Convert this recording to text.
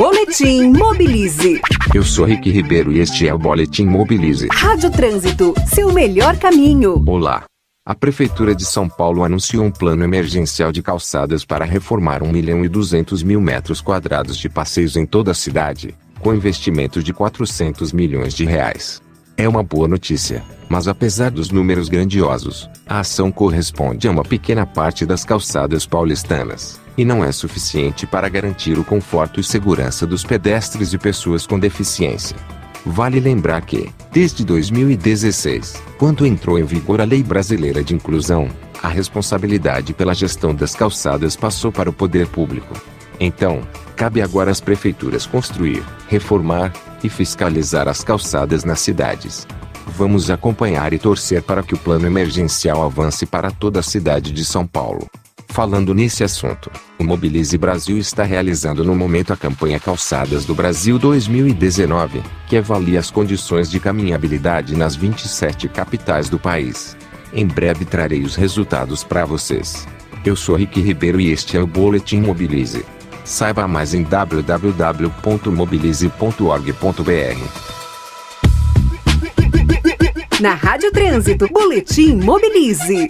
Boletim Mobilize. Eu sou Rick Ribeiro e este é o Boletim Mobilize. Rádio Trânsito, seu melhor caminho. Olá. A Prefeitura de São Paulo anunciou um plano emergencial de calçadas para reformar 1 milhão e 200 mil metros quadrados de passeios em toda a cidade, com investimento de 400 milhões de reais. É uma boa notícia, mas apesar dos números grandiosos, a ação corresponde a uma pequena parte das calçadas paulistanas, e não é suficiente para garantir o conforto e segurança dos pedestres e pessoas com deficiência. Vale lembrar que, desde 2016, quando entrou em vigor a Lei Brasileira de Inclusão, a responsabilidade pela gestão das calçadas passou para o poder público. Então, cabe agora às prefeituras construir, reformar e fiscalizar as calçadas nas cidades. Vamos acompanhar e torcer para que o plano emergencial avance para toda a cidade de São Paulo. Falando nesse assunto, o Mobilize Brasil está realizando no momento a campanha Calçadas do Brasil 2019, que avalia as condições de caminhabilidade nas 27 capitais do país. Em breve trarei os resultados para vocês. Eu sou Rick Ribeiro e este é o Boletim Mobilize. Saiba mais em www.mobilize.org.br. Na Rádio Trânsito, Boletim Mobilize.